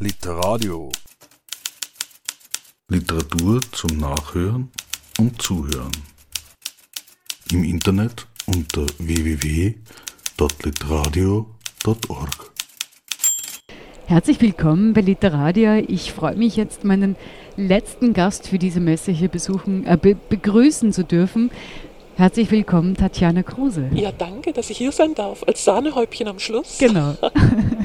Literadio. Literatur zum Nachhören und Zuhören. Im Internet unter www.literadio.org. Herzlich willkommen bei Literadia. Ich freue mich jetzt, meinen letzten Gast für diese Messe hier besuchen, äh, be begrüßen zu dürfen. Herzlich willkommen, Tatjana Kruse. Ja, danke, dass ich hier sein darf, als Sahnehäubchen am Schluss. Genau.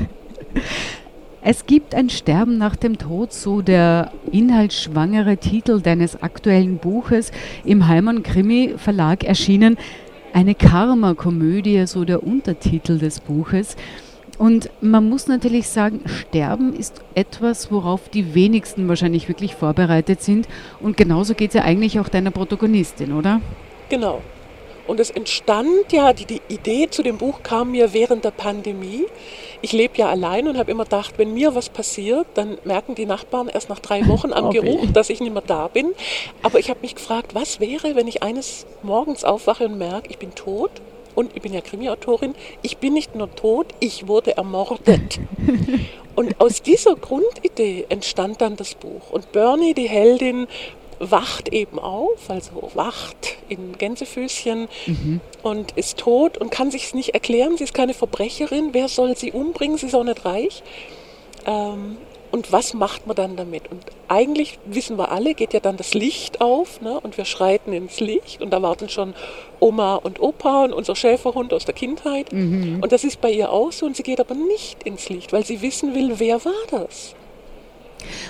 es gibt ein Sterben nach dem Tod, so der inhaltsschwangere Titel deines aktuellen Buches im Heimann Krimi Verlag erschienen. Eine Karma-Komödie, so der Untertitel des Buches. Und man muss natürlich sagen, Sterben ist etwas, worauf die wenigsten wahrscheinlich wirklich vorbereitet sind. Und genauso geht es ja eigentlich auch deiner Protagonistin, oder? Genau. Und es entstand ja, die, die Idee zu dem Buch kam mir während der Pandemie. Ich lebe ja allein und habe immer gedacht, wenn mir was passiert, dann merken die Nachbarn erst nach drei Wochen am okay. Geruch, dass ich nicht mehr da bin. Aber ich habe mich gefragt, was wäre, wenn ich eines Morgens aufwache und merke, ich bin tot und ich bin ja Krimiautorin, ich bin nicht nur tot, ich wurde ermordet. und aus dieser Grundidee entstand dann das Buch. Und Bernie, die Heldin, wacht eben auf, also wacht in Gänsefüßchen mhm. und ist tot und kann sich es nicht erklären. Sie ist keine Verbrecherin. Wer soll sie umbringen? Sie ist auch nicht reich. Ähm, und was macht man dann damit? Und eigentlich wissen wir alle, geht ja dann das Licht auf ne? und wir schreiten ins Licht und da warten schon Oma und Opa und unser Schäferhund aus der Kindheit. Mhm. Und das ist bei ihr auch so und sie geht aber nicht ins Licht, weil sie wissen will, wer war das?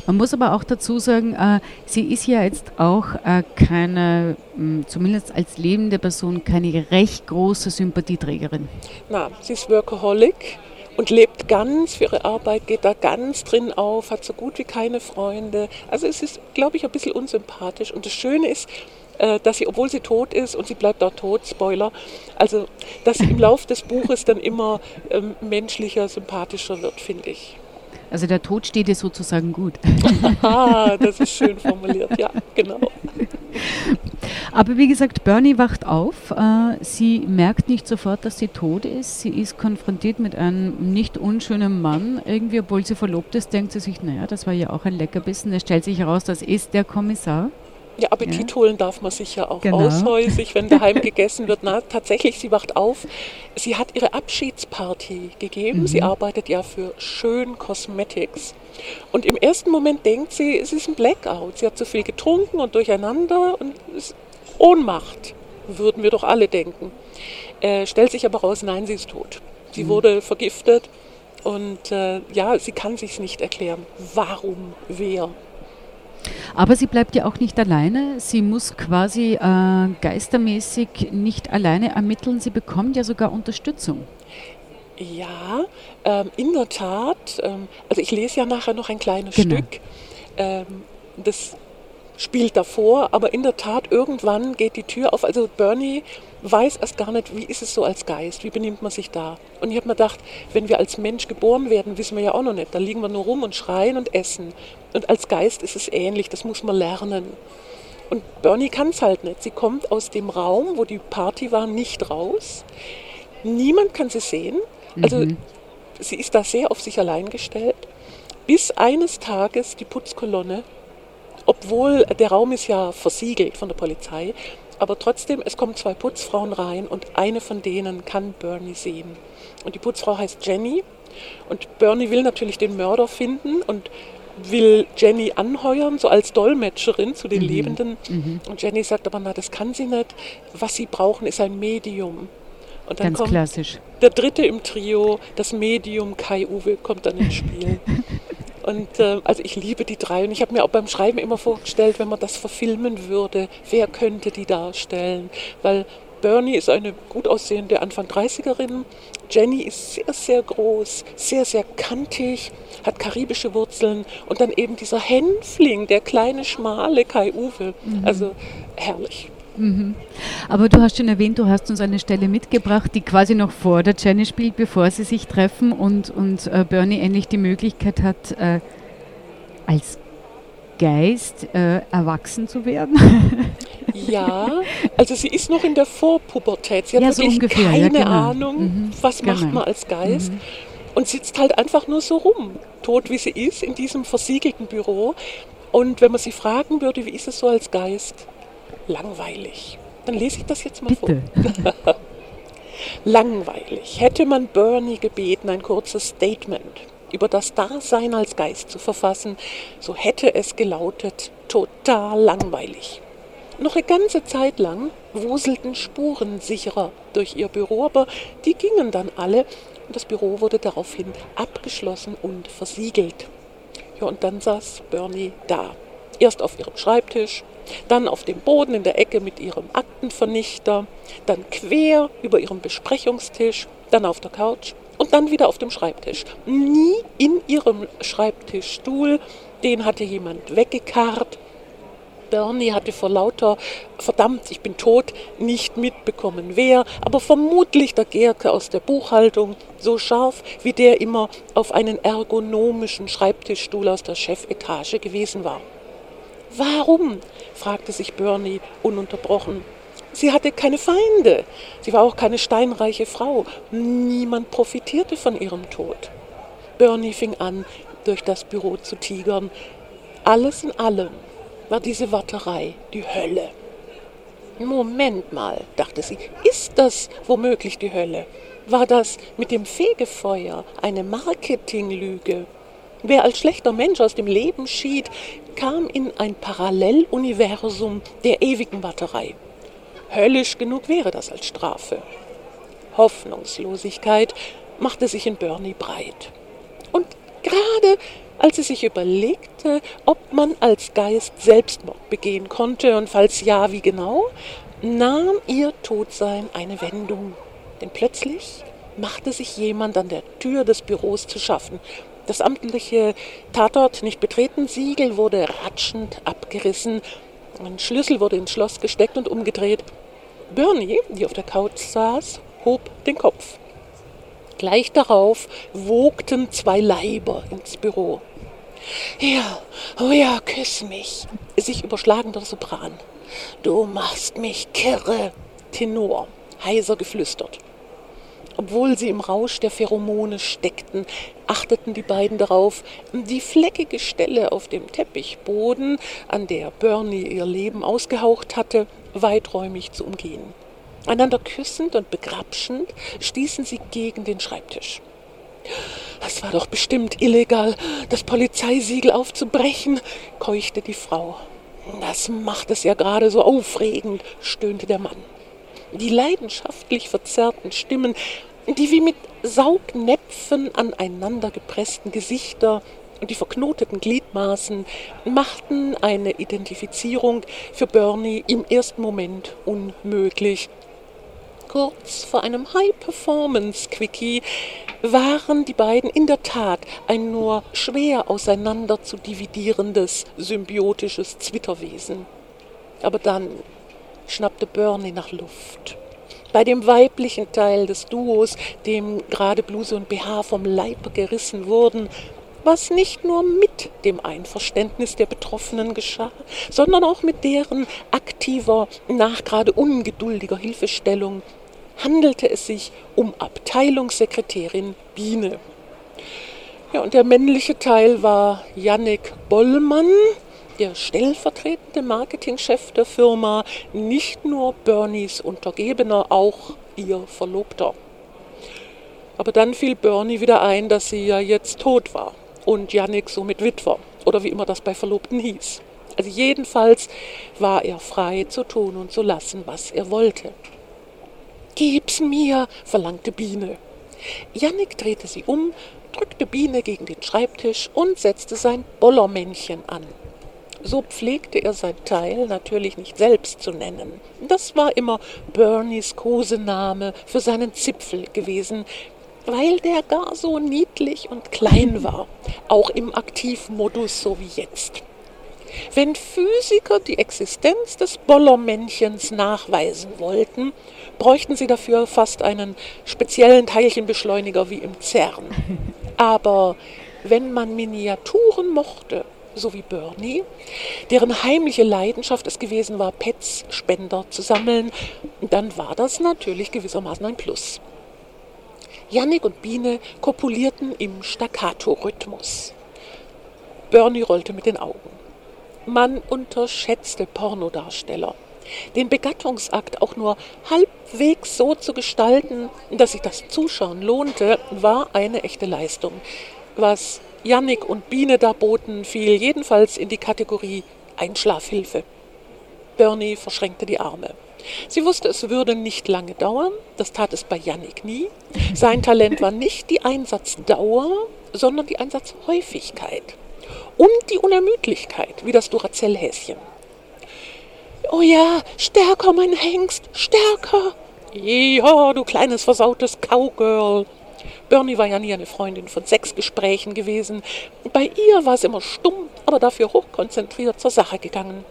Man muss aber auch dazu sagen, äh, sie ist ja jetzt auch äh, keine, mh, hm, zumindest als lebende Person, keine recht große Sympathieträgerin. Na, sie ist Workaholic und lebt ganz für ihre Arbeit, geht da ganz drin auf, hat so gut wie keine Freunde. Also es ist, glaube ich, ein bisschen unsympathisch. Und das Schöne ist, äh, dass sie, obwohl sie tot ist, und sie bleibt auch tot, Spoiler, also dass sie im Laufe des Buches dann immer ähm, menschlicher, sympathischer wird, finde ich. Also der Tod steht dir sozusagen gut. das ist schön formuliert, ja, genau. Aber wie gesagt, Bernie wacht auf. Äh, sie merkt nicht sofort, dass sie tot ist. Sie ist konfrontiert mit einem nicht unschönen Mann. Irgendwie, obwohl sie verlobt ist, denkt sie sich, naja, das war ja auch ein Leckerbissen. Es stellt sich heraus, das ist der Kommissar. Ja, Appetit ja. holen darf man sich ja auch genau. aushäusig, wenn daheim gegessen wird. Na, tatsächlich, sie wacht auf. Sie hat ihre Abschiedsparty gegeben. Mhm. Sie arbeitet ja für Schön Cosmetics. Und im ersten Moment denkt sie, es ist ein Blackout. Sie hat zu viel getrunken und durcheinander und ist Ohnmacht, würden wir doch alle denken. Äh, stellt sich aber raus, nein, sie ist tot. Sie mhm. wurde vergiftet und äh, ja, sie kann sich nicht erklären. Warum? Wer? Aber sie bleibt ja auch nicht alleine. Sie muss quasi äh, geistermäßig nicht alleine ermitteln. Sie bekommt ja sogar Unterstützung. Ja, ähm, in der Tat. Ähm, also ich lese ja nachher noch ein kleines genau. Stück. Ähm, das spielt davor, aber in der Tat, irgendwann geht die Tür auf. Also Bernie weiß erst gar nicht, wie ist es so als Geist, wie benimmt man sich da. Und ich habe mir gedacht, wenn wir als Mensch geboren werden, wissen wir ja auch noch nicht. Da liegen wir nur rum und schreien und essen. Und als Geist ist es ähnlich, das muss man lernen. Und Bernie kann es halt nicht. Sie kommt aus dem Raum, wo die Party war, nicht raus. Niemand kann sie sehen. Also mhm. sie ist da sehr auf sich allein gestellt. Bis eines Tages die Putzkolonne obwohl der Raum ist ja versiegelt von der Polizei, aber trotzdem, es kommen zwei Putzfrauen rein und eine von denen kann Bernie sehen. Und die Putzfrau heißt Jenny und Bernie will natürlich den Mörder finden und will Jenny anheuern, so als Dolmetscherin zu den mhm. Lebenden. Mhm. Und Jenny sagt aber, na, das kann sie nicht. Was sie brauchen, ist ein Medium. Und dann Ganz kommt klassisch. der dritte im Trio, das Medium Kai Uwe, kommt dann ins Spiel. Und äh, also ich liebe die drei und ich habe mir auch beim Schreiben immer vorgestellt, wenn man das verfilmen würde, wer könnte die darstellen? Weil Bernie ist eine gut aussehende Anfang 30erin, Jenny ist sehr, sehr groß, sehr, sehr kantig, hat karibische Wurzeln und dann eben dieser Hänfling, der kleine, schmale Kai Uwe. Mhm. Also herrlich. Mhm. Aber du hast schon erwähnt, du hast uns eine Stelle mitgebracht, die quasi noch vor der Jenny spielt, bevor sie sich treffen und, und äh, Bernie endlich die Möglichkeit hat, äh, als Geist äh, erwachsen zu werden. ja, also sie ist noch in der Vorpubertät. Sie hat ja, so ungefähr, keine ja, genau. Ahnung, mhm, was genau. macht man als Geist. Mhm. und sitzt halt einfach nur so rum, tot wie sie ist, in diesem versiegelten Büro. Und wenn man sie fragen würde, wie ist es so als Geist? Langweilig. Dann lese ich das jetzt mal Bitte. vor. Langweilig. Hätte man Bernie gebeten, ein kurzes Statement über das Dasein als Geist zu verfassen, so hätte es gelautet, total langweilig. Noch eine ganze Zeit lang wuselten Spuren sicherer durch ihr Büro, aber die gingen dann alle und das Büro wurde daraufhin abgeschlossen und versiegelt. Ja, und dann saß Bernie da. Erst auf ihrem Schreibtisch, dann auf dem Boden in der Ecke mit ihrem Aktenvernichter, dann quer über ihrem Besprechungstisch, dann auf der Couch und dann wieder auf dem Schreibtisch. Nie in ihrem Schreibtischstuhl, den hatte jemand weggekarrt. Bernie hatte vor lauter verdammt, ich bin tot, nicht mitbekommen wer, aber vermutlich der Gerke aus der Buchhaltung, so scharf wie der immer auf einen ergonomischen Schreibtischstuhl aus der Chefetage gewesen war. Warum? Fragte sich Bernie ununterbrochen. Sie hatte keine Feinde. Sie war auch keine steinreiche Frau. Niemand profitierte von ihrem Tod. Bernie fing an, durch das Büro zu tigern. Alles in allem war diese Warterei die Hölle. Moment mal, dachte sie, ist das womöglich die Hölle? War das mit dem Fegefeuer eine Marketinglüge? Wer als schlechter Mensch aus dem Leben schied, kam in ein Paralleluniversum der ewigen Warterei. Höllisch genug wäre das als Strafe. Hoffnungslosigkeit machte sich in Bernie breit. Und gerade als sie sich überlegte, ob man als Geist Selbstmord begehen konnte und falls ja, wie genau, nahm ihr Todsein eine Wendung. Denn plötzlich machte sich jemand an der Tür des Büros zu schaffen das amtliche Tatort nicht betreten Siegel wurde ratschend abgerissen. Ein Schlüssel wurde ins Schloss gesteckt und umgedreht. Bernie, die auf der Couch saß, hob den Kopf. Gleich darauf wogten zwei Leiber ins Büro. Ja, oh ja, küss mich, sich überschlagender Sopran. Du machst mich kirre, Tenor, heiser geflüstert. Obwohl sie im Rausch der Pheromone steckten, achteten die beiden darauf, die fleckige Stelle auf dem Teppichboden, an der Bernie ihr Leben ausgehaucht hatte, weiträumig zu umgehen. Einander küssend und begrapschend stießen sie gegen den Schreibtisch. Es war doch bestimmt illegal, das Polizeisiegel aufzubrechen, keuchte die Frau. Das macht es ja gerade so aufregend, stöhnte der Mann. Die leidenschaftlich verzerrten Stimmen, die wie mit Saugnäpfen aneinander gepressten Gesichter und die verknoteten Gliedmaßen machten eine Identifizierung für Bernie im ersten Moment unmöglich. Kurz vor einem High-Performance-Quickie waren die beiden in der Tat ein nur schwer auseinander zu dividierendes symbiotisches Zwitterwesen. Aber dann schnappte Bernie nach Luft. Bei dem weiblichen Teil des Duos, dem gerade Bluse und BH vom Leib gerissen wurden, was nicht nur mit dem Einverständnis der Betroffenen geschah, sondern auch mit deren aktiver, nachgerade ungeduldiger Hilfestellung, handelte es sich um Abteilungssekretärin Biene. Ja, und der männliche Teil war Jannik Bollmann, der stellvertretende Marketingchef der Firma, nicht nur Bernies Untergebener, auch ihr Verlobter. Aber dann fiel Bernie wieder ein, dass sie ja jetzt tot war und Yannick somit Witwer oder wie immer das bei Verlobten hieß. Also jedenfalls war er frei zu tun und zu lassen, was er wollte. Gib's mir, verlangte Biene. Jannik drehte sie um, drückte Biene gegen den Schreibtisch und setzte sein Bollermännchen an. So pflegte er sein Teil natürlich nicht selbst zu nennen. Das war immer Bernies Kosename für seinen Zipfel gewesen, weil der gar so niedlich und klein war, auch im Aktivmodus so wie jetzt. Wenn Physiker die Existenz des Bollermännchens nachweisen wollten, bräuchten sie dafür fast einen speziellen Teilchenbeschleuniger wie im CERN. Aber wenn man Miniaturen mochte so wie Bernie, deren heimliche Leidenschaft es gewesen war, Pets-Spender zu sammeln, dann war das natürlich gewissermaßen ein Plus. Jannik und Biene kopulierten im Staccato-Rhythmus. Bernie rollte mit den Augen. Man unterschätzte Pornodarsteller. Den Begattungsakt auch nur halbwegs so zu gestalten, dass sich das Zuschauen lohnte, war eine echte Leistung. Was Jannik und Biene da boten, fiel jedenfalls in die Kategorie Einschlafhilfe. Bernie verschränkte die Arme. Sie wusste, es würde nicht lange dauern, das tat es bei Jannik nie. Sein Talent war nicht die Einsatzdauer, sondern die Einsatzhäufigkeit und die Unermüdlichkeit, wie das Duracell-Häschen. Oh ja, stärker, mein Hengst, stärker. Ja, du kleines versautes Cowgirl. Bernie war ja nie eine Freundin von Sexgesprächen gewesen. Bei ihr war es immer stumm, aber dafür hochkonzentriert zur Sache gegangen.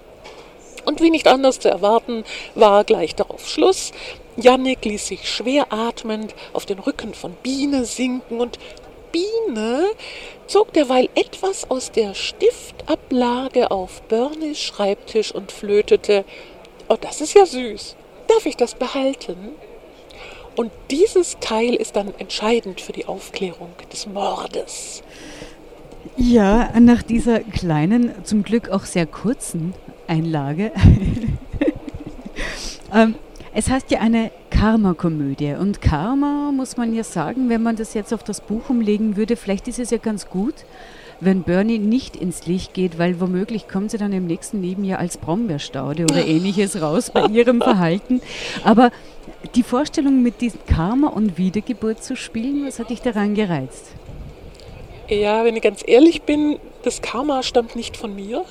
Und wie nicht anders zu erwarten, war gleich darauf Schluss. Jannik ließ sich schwer atmend auf den Rücken von Biene sinken und Biene zog derweil etwas aus der Stiftablage auf Bernies Schreibtisch und flötete. Oh, das ist ja süß. Darf ich das behalten? Und dieses Teil ist dann entscheidend für die Aufklärung des Mordes. Ja, nach dieser kleinen, zum Glück auch sehr kurzen Einlage. ähm, es heißt ja eine Karma-Komödie. Und Karma, muss man ja sagen, wenn man das jetzt auf das Buch umlegen würde, vielleicht ist es ja ganz gut, wenn Bernie nicht ins Licht geht, weil womöglich kommt sie dann im nächsten Nebenjahr als Brombeerstaude oder ähnliches raus bei ihrem Verhalten. Aber die Vorstellung, mit diesem Karma und Wiedergeburt zu spielen, was hat dich daran gereizt? Ja, wenn ich ganz ehrlich bin, das Karma stammt nicht von mir.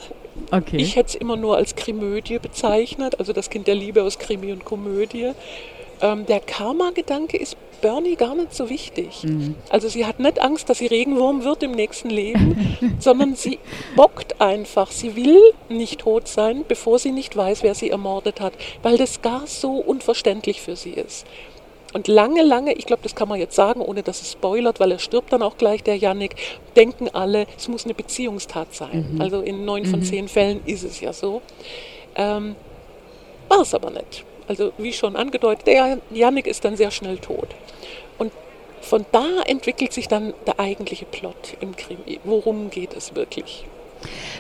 Okay. Ich hätte es immer nur als Krimödie bezeichnet, also das Kind der Liebe aus Krimi und Komödie. Ähm, der Karma-Gedanke ist Bernie gar nicht so wichtig. Mhm. Also sie hat nicht Angst, dass sie Regenwurm wird im nächsten Leben, sondern sie bockt einfach. Sie will nicht tot sein, bevor sie nicht weiß, wer sie ermordet hat, weil das gar so unverständlich für sie ist. Und lange, lange, ich glaube, das kann man jetzt sagen, ohne dass es spoilert, weil er stirbt dann auch gleich, der Yannick, denken alle, es muss eine Beziehungstat sein. Mhm. Also in neun von mhm. zehn Fällen ist es ja so. Ähm, war es aber nicht. Also wie schon angedeutet, der Yannick ist dann sehr schnell tot. Und von da entwickelt sich dann der eigentliche Plot im Krimi. Worum geht es wirklich?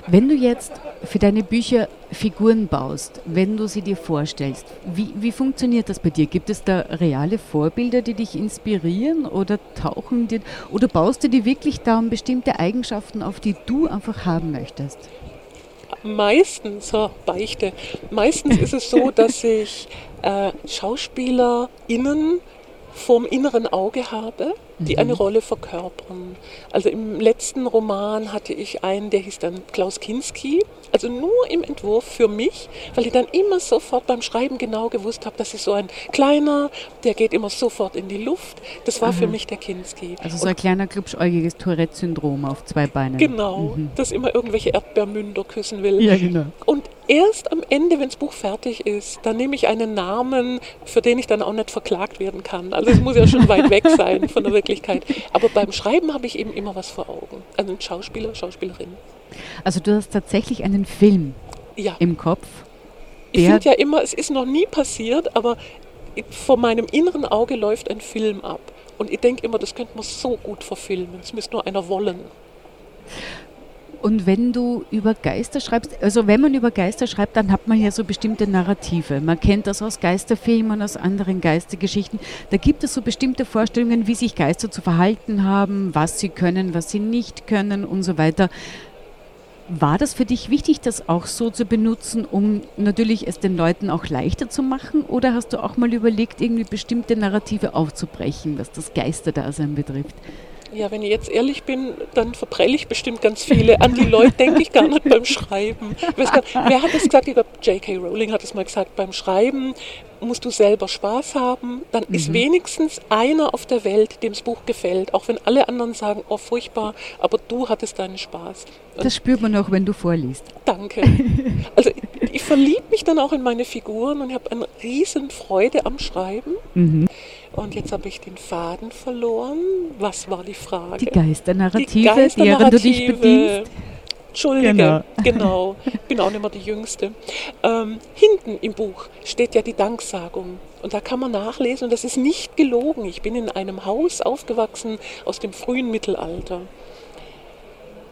Wenn du jetzt für deine Bücher Figuren baust, wenn du sie dir vorstellst, wie, wie funktioniert das bei dir? Gibt es da reale Vorbilder, die dich inspirieren oder tauchen dir oder baust du dir wirklich da bestimmte Eigenschaften auf, die du einfach haben möchtest? Meistens, so Beichte, meistens ist es so, dass ich äh, SchauspielerInnen vorm inneren Auge habe, die mhm. eine Rolle verkörpern. Also im letzten Roman hatte ich einen, der hieß dann Klaus Kinski, also nur im Entwurf für mich, weil ich dann immer sofort beim Schreiben genau gewusst habe, das ist so ein kleiner, der geht immer sofort in die Luft. Das war Aha. für mich der Kinski. Also so ein Und kleiner, klubschäugiges Tourette-Syndrom auf zwei Beinen. Genau, mhm. das immer irgendwelche Erdbeermünder küssen will. Ja, genau. Und erst am Ende, wenn das Buch fertig ist, dann nehme ich einen Namen, für den ich dann auch nicht verklagt werden kann. Also es muss ja schon weit weg sein von der Wirklichkeit. Aber beim Schreiben habe ich eben immer was vor Augen. Also ein Schauspieler, Schauspielerin. Also du hast tatsächlich einen Film ja. im Kopf. Ich finde ja immer, es ist noch nie passiert, aber vor meinem inneren Auge läuft ein Film ab. Und ich denke immer, das könnte man so gut verfilmen. Es müsste nur einer wollen. Und wenn du über Geister schreibst, also wenn man über Geister schreibt, dann hat man ja so bestimmte Narrative. Man kennt das aus Geisterfilmen, aus anderen Geistergeschichten. Da gibt es so bestimmte Vorstellungen, wie sich Geister zu verhalten haben, was sie können, was sie nicht können und so weiter. War das für dich wichtig, das auch so zu benutzen, um natürlich es den Leuten auch leichter zu machen? Oder hast du auch mal überlegt, irgendwie bestimmte Narrative aufzubrechen, was das Geisterdasein betrifft? Ja, wenn ich jetzt ehrlich bin, dann verprelle ich bestimmt ganz viele. An die Leute denke ich gar nicht beim Schreiben. Gar, wer hat das gesagt? Ich glaube, J.K. Rowling hat es mal gesagt. Beim Schreiben musst du selber Spaß haben. Dann mhm. ist wenigstens einer auf der Welt, dem das Buch gefällt. Auch wenn alle anderen sagen, oh furchtbar, aber du hattest deinen Spaß. Und das spürt man auch, wenn du vorliest. Danke. Also ich, ich verliebe mich dann auch in meine Figuren und habe eine riesen Freude am Schreiben. Mhm. Und jetzt habe ich den Faden verloren. Was war die Frage? Die Geisternarrative, die Geisternarrative deren du dich bedienst. Entschuldige, genau. genau. Bin auch nicht mehr die Jüngste. Ähm, hinten im Buch steht ja die Danksagung. Und da kann man nachlesen, und das ist nicht gelogen. Ich bin in einem Haus aufgewachsen aus dem frühen Mittelalter.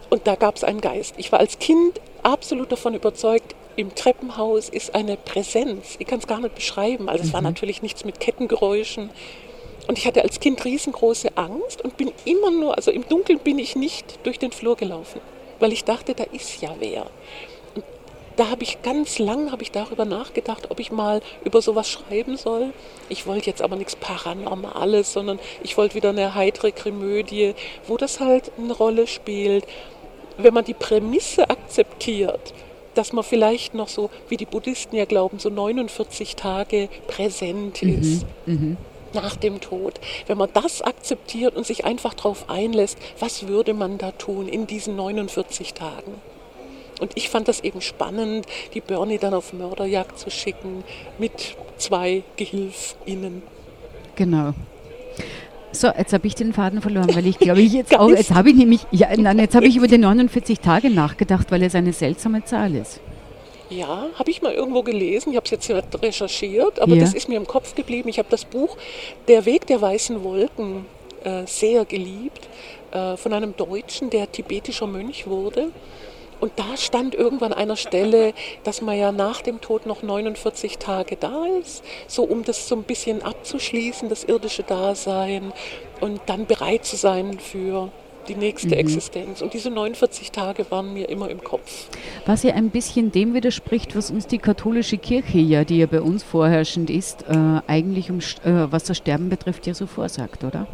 Und da gab es einen Geist. Ich war als Kind absolut davon überzeugt, im Treppenhaus ist eine Präsenz. Ich kann es gar nicht beschreiben. Also es war mhm. natürlich nichts mit Kettengeräuschen. Und ich hatte als Kind riesengroße Angst und bin immer nur, also im Dunkeln bin ich nicht durch den Flur gelaufen weil ich dachte, da ist ja wer. Und da habe ich ganz lang habe ich darüber nachgedacht, ob ich mal über sowas schreiben soll. Ich wollte jetzt aber nichts Paranormales, sondern ich wollte wieder eine heitere Komödie, wo das halt eine Rolle spielt. Wenn man die Prämisse akzeptiert, dass man vielleicht noch so, wie die Buddhisten ja glauben, so 49 Tage präsent mhm, ist. Mhm nach dem Tod. Wenn man das akzeptiert und sich einfach darauf einlässt, was würde man da tun in diesen 49 Tagen? Und ich fand das eben spannend, die Bernie dann auf Mörderjagd zu schicken mit zwei GehilfInnen. Genau. So, jetzt habe ich den Faden verloren, weil ich glaube, ich jetzt auch, jetzt habe ich nämlich, ja, nein, jetzt habe ich über die 49 Tage nachgedacht, weil es eine seltsame Zahl ist. Ja, habe ich mal irgendwo gelesen. Ich habe es jetzt recherchiert, aber ja. das ist mir im Kopf geblieben. Ich habe das Buch Der Weg der weißen Wolken äh, sehr geliebt äh, von einem Deutschen, der tibetischer Mönch wurde. Und da stand irgendwann an einer Stelle, dass man ja nach dem Tod noch 49 Tage da ist, so um das so ein bisschen abzuschließen, das irdische Dasein und dann bereit zu sein für die nächste mhm. Existenz. Und diese 49 Tage waren mir immer im Kopf. Was ja ein bisschen dem widerspricht, was uns die katholische Kirche ja, die ja bei uns vorherrschend ist, äh, eigentlich um, äh, was das Sterben betrifft, ja so vorsagt, oder?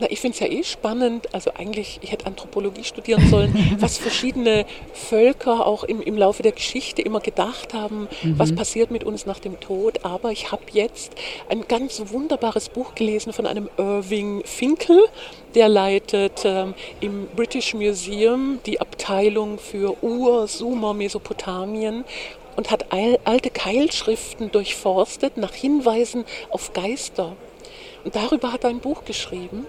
Na, ich finde es ja eh spannend, also eigentlich, ich hätte Anthropologie studieren sollen, was verschiedene Völker auch im, im Laufe der Geschichte immer gedacht haben, mhm. was passiert mit uns nach dem Tod. Aber ich habe jetzt ein ganz wunderbares Buch gelesen von einem Irving Finkel, der leitet ähm, im British Museum die Abteilung für Ur-Sumer Mesopotamien und hat alte Keilschriften durchforstet nach Hinweisen auf Geister. Und darüber hat er ein Buch geschrieben.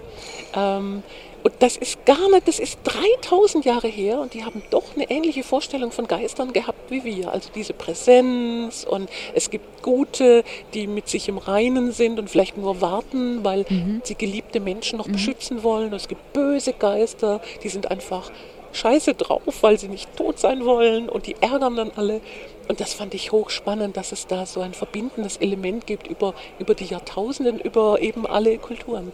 Ähm, und das ist gar nicht, das ist 3000 Jahre her und die haben doch eine ähnliche Vorstellung von Geistern gehabt wie wir. Also diese Präsenz und es gibt Gute, die mit sich im Reinen sind und vielleicht nur warten, weil mhm. sie geliebte Menschen noch mhm. beschützen wollen. Und es gibt böse Geister, die sind einfach scheiße drauf, weil sie nicht tot sein wollen und die ärgern dann alle. Und das fand ich hochspannend, dass es da so ein verbindendes Element gibt über, über die Jahrtausenden, über eben alle Kulturen.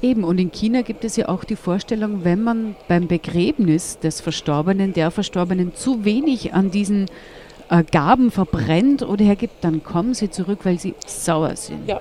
Eben, und in China gibt es ja auch die Vorstellung, wenn man beim Begräbnis des Verstorbenen, der Verstorbenen, zu wenig an diesen äh, Gaben verbrennt oder hergibt, dann kommen sie zurück, weil sie sauer sind. Ja,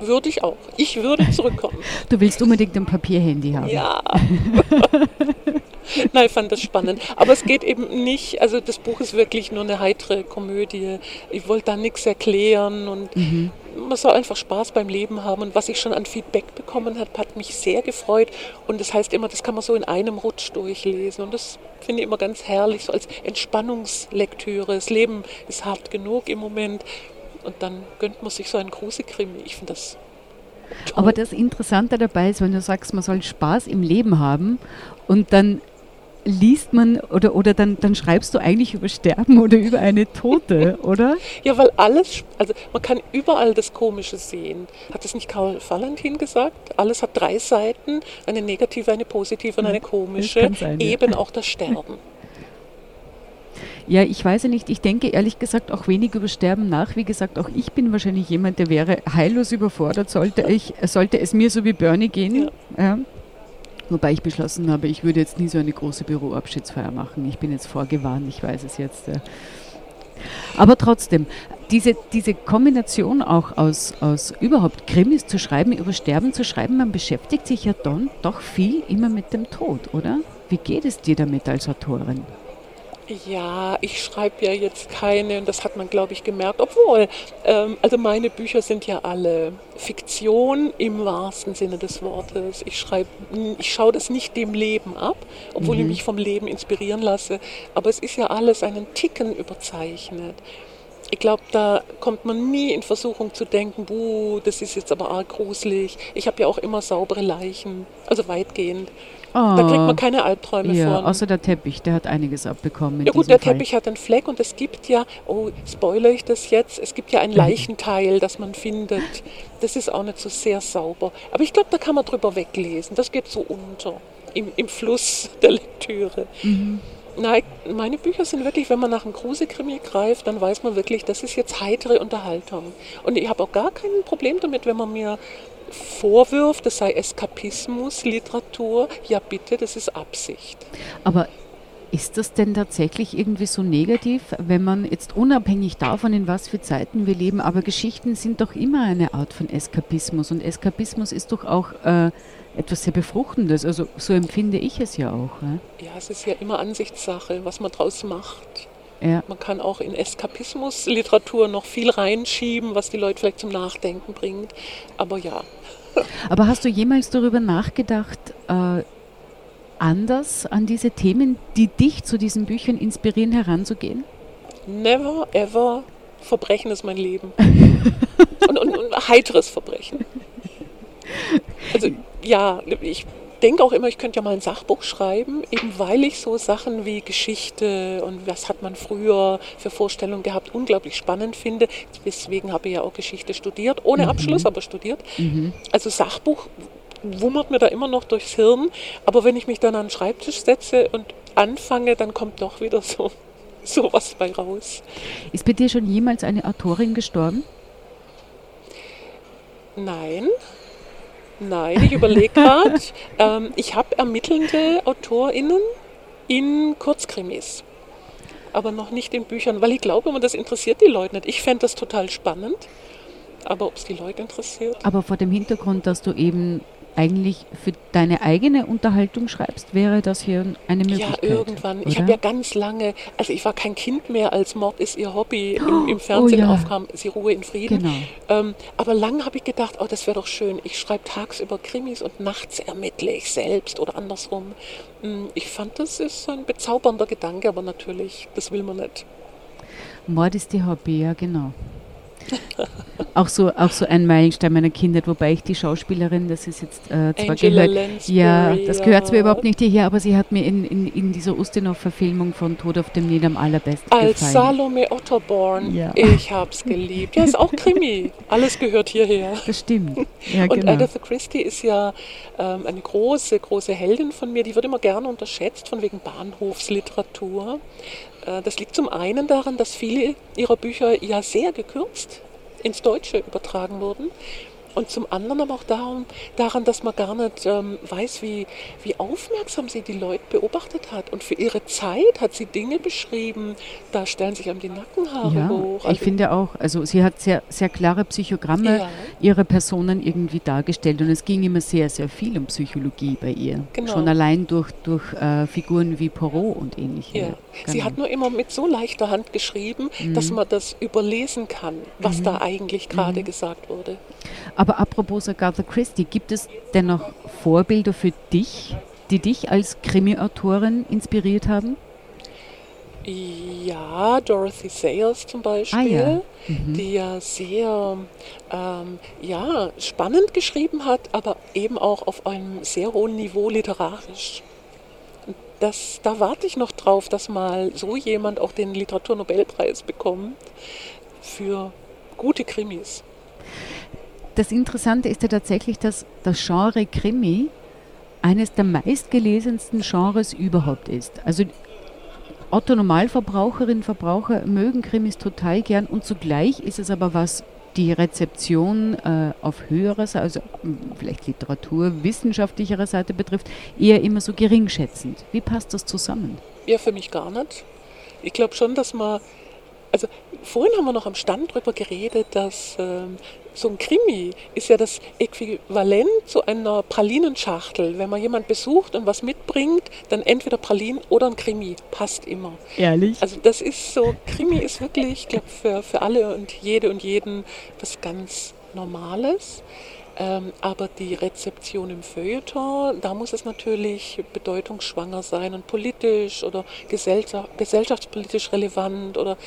würde ich auch. Ich würde zurückkommen. du willst unbedingt ein Papierhandy haben. Ja. Nein, ich fand das spannend. Aber es geht eben nicht, also das Buch ist wirklich nur eine heitere Komödie. Ich wollte da nichts erklären und mhm. man soll einfach Spaß beim Leben haben. Und was ich schon an Feedback bekommen habe, hat mich sehr gefreut. Und das heißt immer, das kann man so in einem Rutsch durchlesen. Und das finde ich immer ganz herrlich, so als Entspannungslektüre. Das Leben ist hart genug im Moment. Und dann gönnt man sich so einen Kruse-Krimi. Ich finde das Toll. Aber das Interessante dabei ist, wenn du sagst, man soll Spaß im Leben haben und dann liest man oder, oder dann, dann schreibst du eigentlich über Sterben oder über eine Tote, oder? Ja, weil alles, also man kann überall das Komische sehen. Hat das nicht Karl Valentin gesagt? Alles hat drei Seiten, eine negative, eine positive und eine komische, sein, eben ja. auch das Sterben. Ja, ich weiß ja nicht. Ich denke ehrlich gesagt auch wenig über Sterben nach. Wie gesagt, auch ich bin wahrscheinlich jemand, der wäre heillos überfordert, sollte, ich, sollte es mir so wie Bernie gehen. Ja. Ja. Wobei ich beschlossen habe, ich würde jetzt nie so eine große Büroabschiedsfeier machen. Ich bin jetzt vorgewarnt, ich weiß es jetzt. Aber trotzdem, diese, diese Kombination auch aus, aus überhaupt Krimis zu schreiben, über Sterben zu schreiben, man beschäftigt sich ja dann doch viel immer mit dem Tod, oder? Wie geht es dir damit als Autorin? Ja, ich schreibe ja jetzt keine, und das hat man, glaube ich, gemerkt. Obwohl, ähm, also meine Bücher sind ja alle Fiktion im wahrsten Sinne des Wortes. Ich schreibe, ich schaue das nicht dem Leben ab, obwohl mhm. ich mich vom Leben inspirieren lasse. Aber es ist ja alles einen Ticken überzeichnet. Ich glaube, da kommt man nie in Versuchung zu denken, buh, das ist jetzt aber arg gruselig. Ich habe ja auch immer saubere Leichen, also weitgehend. Da kriegt man keine Albträume ja, von. außer der Teppich, der hat einiges abbekommen. Ja gut, der Fall. Teppich hat einen Fleck und es gibt ja, oh, spoilere ich das jetzt, es gibt ja ein Leichenteil, das man findet. Das ist auch nicht so sehr sauber. Aber ich glaube, da kann man drüber weglesen. Das geht so unter im, im Fluss der Lektüre. Nein, meine Bücher sind wirklich, wenn man nach einem Gruselkrimi greift, dann weiß man wirklich, das ist jetzt heitere Unterhaltung. Und ich habe auch gar kein Problem damit, wenn man mir vorwirft, das sei Eskapismus, Literatur. Ja bitte, das ist Absicht. Aber ist das denn tatsächlich irgendwie so negativ, wenn man jetzt unabhängig davon, in was für Zeiten wir leben, aber Geschichten sind doch immer eine Art von Eskapismus und Eskapismus ist doch auch äh, etwas sehr Befruchtendes, also so empfinde ich es ja auch. Ne? Ja, es ist ja immer Ansichtssache, was man draus macht. Ja. Man kann auch in Eskapismus-Literatur noch viel reinschieben, was die Leute vielleicht zum Nachdenken bringt. Aber ja, Aber hast du jemals darüber nachgedacht, äh, anders an diese Themen, die dich zu diesen Büchern inspirieren, heranzugehen? never ever Verbrechen ist mein Leben. und, und, und heiteres Verbrechen. Also ja, ich denke auch immer, ich könnte ja mal ein Sachbuch schreiben, eben weil ich so Sachen wie Geschichte und was hat man früher für Vorstellungen gehabt, unglaublich spannend finde. Deswegen habe ich ja auch Geschichte studiert, ohne Abschluss, aber studiert. Also Sachbuch wummert mir da immer noch durchs Hirn, aber wenn ich mich dann an den Schreibtisch setze und anfange, dann kommt doch wieder so sowas bei raus. Ist bei dir schon jemals eine Autorin gestorben? Nein. Nein, ich überlege gerade. ähm, ich habe ermittelnde AutorInnen in Kurzkrimis. Aber noch nicht in Büchern, weil ich glaube, das interessiert die Leute nicht. Ich fände das total spannend. Aber ob es die Leute interessiert? Aber vor dem Hintergrund, dass du eben eigentlich für deine eigene Unterhaltung schreibst, wäre das hier eine Möglichkeit. Ja, irgendwann. Ich oder? habe ja ganz lange, also ich war kein Kind mehr, als Mord ist ihr Hobby im, im Fernsehen Oh ja. aufkam, sie Ruhe in Frieden. Genau. Ähm, aber lang habe ich gedacht, oh, das wäre doch schön. Ich schreibe tagsüber Krimis und nachts ermittle ich selbst oder andersrum. Hm, Ich fand, das ist ein bezaubernder Gedanke, aber natürlich, das will man nicht. Mord ist die Hobby, ja genau. Auch, so, auch so ein Meilenstein meiner Kindheit, wobei ich die Schauspielerin, das ist jetzt äh, zwar Angela gehört, Lansbury, ja, das gehört zwar ja. überhaupt nicht hierher, aber sie hat mir in, in, in dieser Ustinov-Verfilmung von Tod auf dem Nil am allerbesten Als gefallen. Salome Otterborn, Ja. ich hab's geliebt. Ja, ist auch Krimi. Alles gehört hierher. Das stimmt. Ja, Und genau. Agatha Christie ist ja ähm, eine große, große Heldin von mir. Die wird immer gerne unterschätzt, von wegen Bahnhofsliteratur. Äh, das liegt zum einen daran, dass viele ihrer Bücher ja sehr gekürzt ins Deutsche übertragen wurden. Und zum anderen aber auch darum, daran, dass man gar nicht ähm, weiß, wie, wie aufmerksam sie die Leute beobachtet hat. Und für ihre Zeit hat sie Dinge beschrieben, da stellen sich einem die Nackenhaare ja, hoch. ich finde auch, also sie hat sehr, sehr klare Psychogramme Ja. ihrer Personen irgendwie dargestellt und es ging immer sehr, sehr viel um Psychologie bei ihr. Genau. Schon allein durch, durch äh, Figuren wie Poirot und ähnliche. Ja. Sie Genau. hat nur immer mit so leichter Hand geschrieben, dass man das überlesen kann, was da eigentlich gerade gesagt wurde. Aber apropos Agatha Christie, gibt es dennoch Vorbilder für dich, die dich als Krimi-Autorin inspiriert haben? Ja, Dorothy Sayers zum Beispiel, ja. die ja sehr ähm, ja, spannend geschrieben hat, aber eben auch auf einem sehr hohen Niveau literarisch. Das, da warte ich noch drauf, dass mal so jemand auch den Literaturnobelpreis bekommt für gute Krimis. Das Interessante ist ja tatsächlich, dass das Genre Krimi eines der meistgelesensten Genres überhaupt ist. Also Otto Normalverbraucherinnen, Verbraucher mögen Krimis total gern und zugleich ist es aber was die Rezeption äh, auf höherer Seite, also mh, vielleicht Literatur, wissenschaftlicherer Seite betrifft, eher immer so geringschätzend. Wie passt das zusammen? Ja, für mich gar nicht. Ich glaube schon, dass man, also vorhin haben wir noch am Stand drüber geredet, dass ähm, so ein Krimi ist ja das Äquivalent zu einer Pralinenschachtel. Wenn man jemand besucht und was mitbringt, dann entweder Pralinen oder ein Krimi. Passt immer. Ehrlich? Also das ist so, Krimi ist wirklich, ich glaube, für, für alle und jede und jeden was ganz Normales. Ähm, aber die Rezeption im Feuilleton, da muss es natürlich bedeutungsschwanger sein und politisch oder gesellschaft, gesellschaftspolitisch relevant oder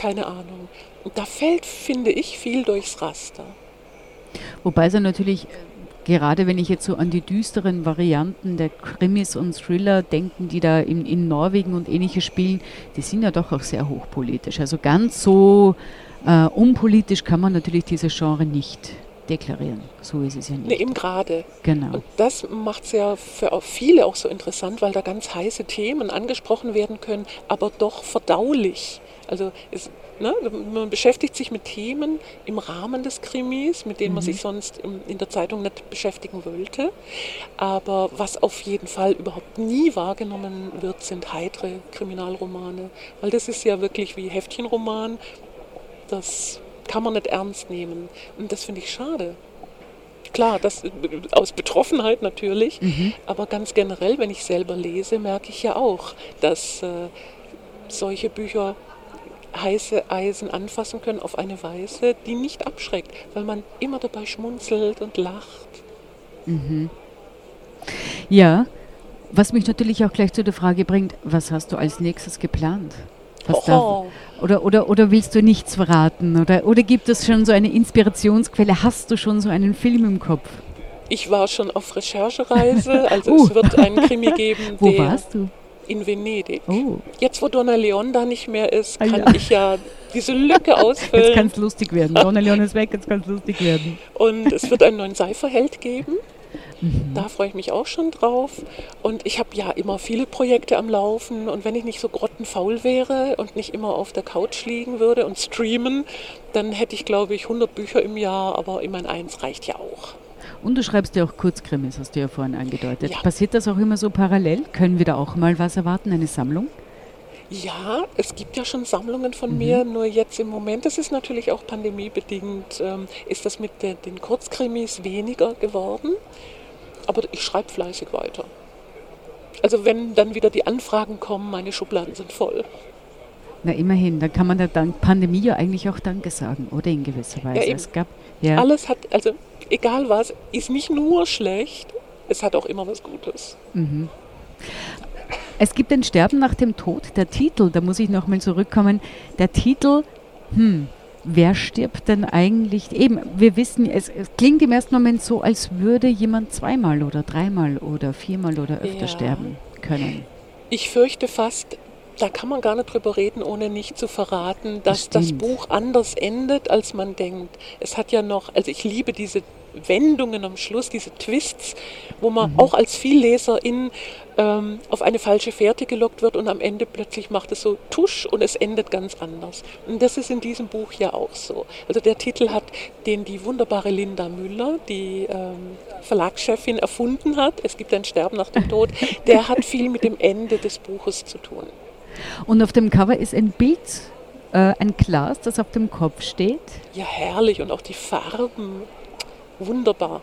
keine Ahnung. Und da fällt, finde ich, viel durchs Raster. Wobei es ja natürlich äh, gerade wenn ich jetzt so an die düsteren Varianten der Krimis und Thriller denke, die da in, in Norwegen und ähnliche spielen, die sind ja doch auch sehr hochpolitisch. Also ganz so äh, unpolitisch kann man natürlich dieses Genre nicht deklarieren. So ist es ja nicht. Nee, eben gerade. Genau. Und das macht es ja für auch viele auch so interessant, weil da ganz heiße Themen angesprochen werden können, aber doch verdaulich. Also es, ne, man beschäftigt sich mit Themen im Rahmen des Krimis, mit denen mhm. man sich sonst in der Zeitung nicht beschäftigen wollte. Aber was auf jeden Fall überhaupt nie wahrgenommen wird, sind heitere Kriminalromane. Weil das ist ja wirklich wie Heftchenroman. Das kann man nicht ernst nehmen. Und das finde ich schade. Klar, das aus Betroffenheit natürlich, mhm. aber ganz generell, wenn ich selber lese, merke ich ja auch, dass äh, solche Bücher heiße Eisen anfassen können auf eine Weise, die nicht abschreckt, weil man immer dabei schmunzelt und lacht. Mhm. Ja, was mich natürlich auch gleich zu der Frage bringt, was hast du als nächstes geplant? Oh. Oder, oder, oder willst du nichts verraten? Oder, oder gibt es schon so eine Inspirationsquelle? Hast du schon so einen Film im Kopf? Ich war schon auf Recherchereise, also uh. es wird einen Krimi geben. Wo warst du? In Venedig. Oh. Jetzt, wo Donna Leon da nicht mehr ist, kann ah, ja. ich ja diese Lücke ausfüllen. Jetzt kann es lustig werden. Donna Leon ist weg, jetzt kann es lustig werden. Und es wird einen neuen Seiferheld geben. Mhm. Da freue ich mich auch schon drauf. Und ich habe ja immer viele Projekte am Laufen. Und wenn ich nicht so grottenfaul wäre und nicht immer auf der Couch liegen würde und streamen, dann hätte ich, glaube ich, 100 Bücher im Jahr. Aber immerhin eins reicht ja auch. Und du schreibst ja auch Kurzkrimis, hast du ja vorhin angedeutet. Ja. Passiert das auch immer so parallel? Können wir da auch mal was erwarten, eine Sammlung? Ja, es gibt ja schon Sammlungen von mhm. mir, nur jetzt im Moment, das ist natürlich auch pandemiebedingt, ähm, ist das mit de, den Kurzkrimis weniger geworden aber ich schreibe fleißig weiter. Also wenn dann wieder die Anfragen kommen, meine Schubladen sind voll. Na immerhin, dann kann man der Dank Pandemie ja eigentlich auch Danke sagen, oder in gewisser Weise. Ja, es gab, ja. Alles hat, also egal was, ist nicht nur schlecht, es hat auch immer was Gutes. Mhm. Es gibt ein Sterben nach dem Tod. Der Titel, da muss ich nochmal zurückkommen. Der Titel, hm, wer stirbt denn eigentlich? Eben, wir wissen, es, es, klingt im ersten Moment so, als würde jemand zweimal oder dreimal oder viermal oder öfter ja. sterben können. Ich fürchte fast, da kann man gar nicht drüber reden, ohne nicht zu verraten, dass das, das Buch anders endet, als man denkt. Es hat ja noch, also ich liebe diese Wendungen am Schluss, diese Twists, wo man mhm. auch als Vielleserin ähm, auf eine falsche Fährte gelockt wird und am Ende plötzlich macht es so Tusch und es endet ganz anders. Und das ist in diesem Buch ja auch so. Also der Titel hat, den die wunderbare Linda Müller, die ähm, Verlagschefin, erfunden hat. Es gibt ein Sterben nach dem Tod. Der hat viel mit dem Ende des Buches zu tun. Und auf dem Cover ist ein Bild äh, ein Glas, das auf dem Kopf steht. Ja, herrlich. Und auch die Farben wunderbar.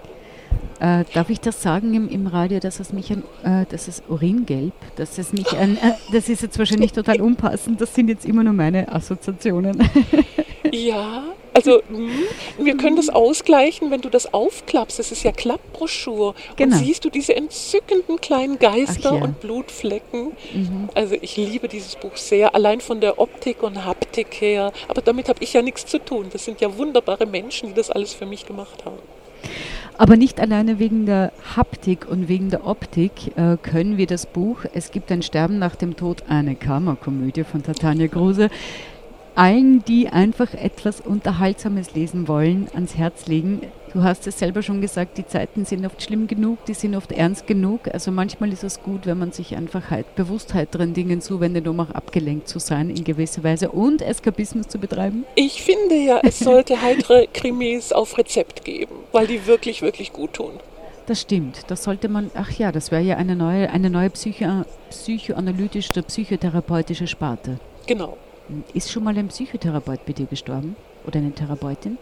Äh, darf ich das sagen im, im Radio, dass es mich an, äh, das ist Uringelb, dass es mich an, äh, das ist jetzt wahrscheinlich total unpassend, das sind jetzt immer nur meine Assoziationen. ja, also mh, hm, wir können das ausgleichen, wenn du das aufklappst, das ist ja Klappbroschur genau. und siehst du diese entzückenden kleinen Geister ja. und Blutflecken. Mhm. Also ich liebe dieses Buch sehr, allein von der Optik und Haptik her, aber damit habe ich ja nichts zu tun. Das sind ja wunderbare Menschen, die das alles für mich gemacht haben. Aber nicht alleine wegen der Haptik und wegen der Optik äh, können wir das Buch Es gibt ein Sterben nach dem Tod, eine Karma-Komödie von Tatjana Gruse, allen, die einfach etwas Unterhaltsames lesen wollen, ans Herz legen. Du hast es selber schon gesagt, die Zeiten sind oft schlimm genug, die sind oft ernst genug. Also manchmal ist es gut, wenn man sich einfach halt Bewusstheit drin Dingen zuwendet, um auch abgelenkt zu sein in gewisser Weise und Eskapismus zu betreiben. Ich finde ja, es sollte heitere Krimis auf Rezept geben, weil die wirklich, wirklich gut tun. Das stimmt. Das sollte man, ach ja, das wäre ja eine neue, eine neue Psycho, psychoanalytische, psychotherapeutische Sparte. Genau. Ist schon mal ein Psychotherapeut bei dir gestorben? Oder eine Therapeutin?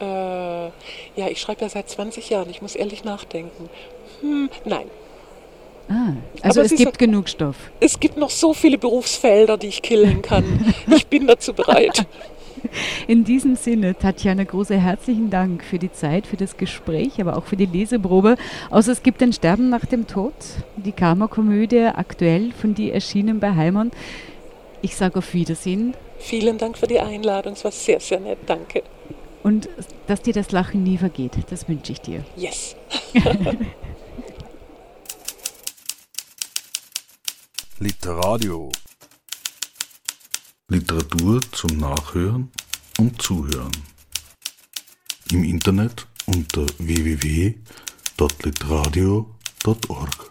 Äh, ja, ich schreibe ja seit 20 Jahren. Ich muss ehrlich nachdenken. Hm, nein. Ah, also Aber es, gibt genug Stoff. Es gibt noch so viele Berufsfelder, die ich killen kann. ich bin dazu bereit. In diesem Sinne, Tatjana Große, herzlichen Dank für die Zeit, für das Gespräch, aber auch für die Leseprobe. Außer es gibt ein Sterben nach dem Tod, die Karma-Komödie, aktuell von dir erschienen bei Heimann. Ich sage auf Wiedersehen. Vielen Dank für die Einladung. Es war sehr, sehr nett. Danke. und dass dir das Lachen nie vergeht. Das wünsche ich dir. Yes. Literadio. Literatur zum Nachhören und Zuhören. Im Internet unter www.literadio.org.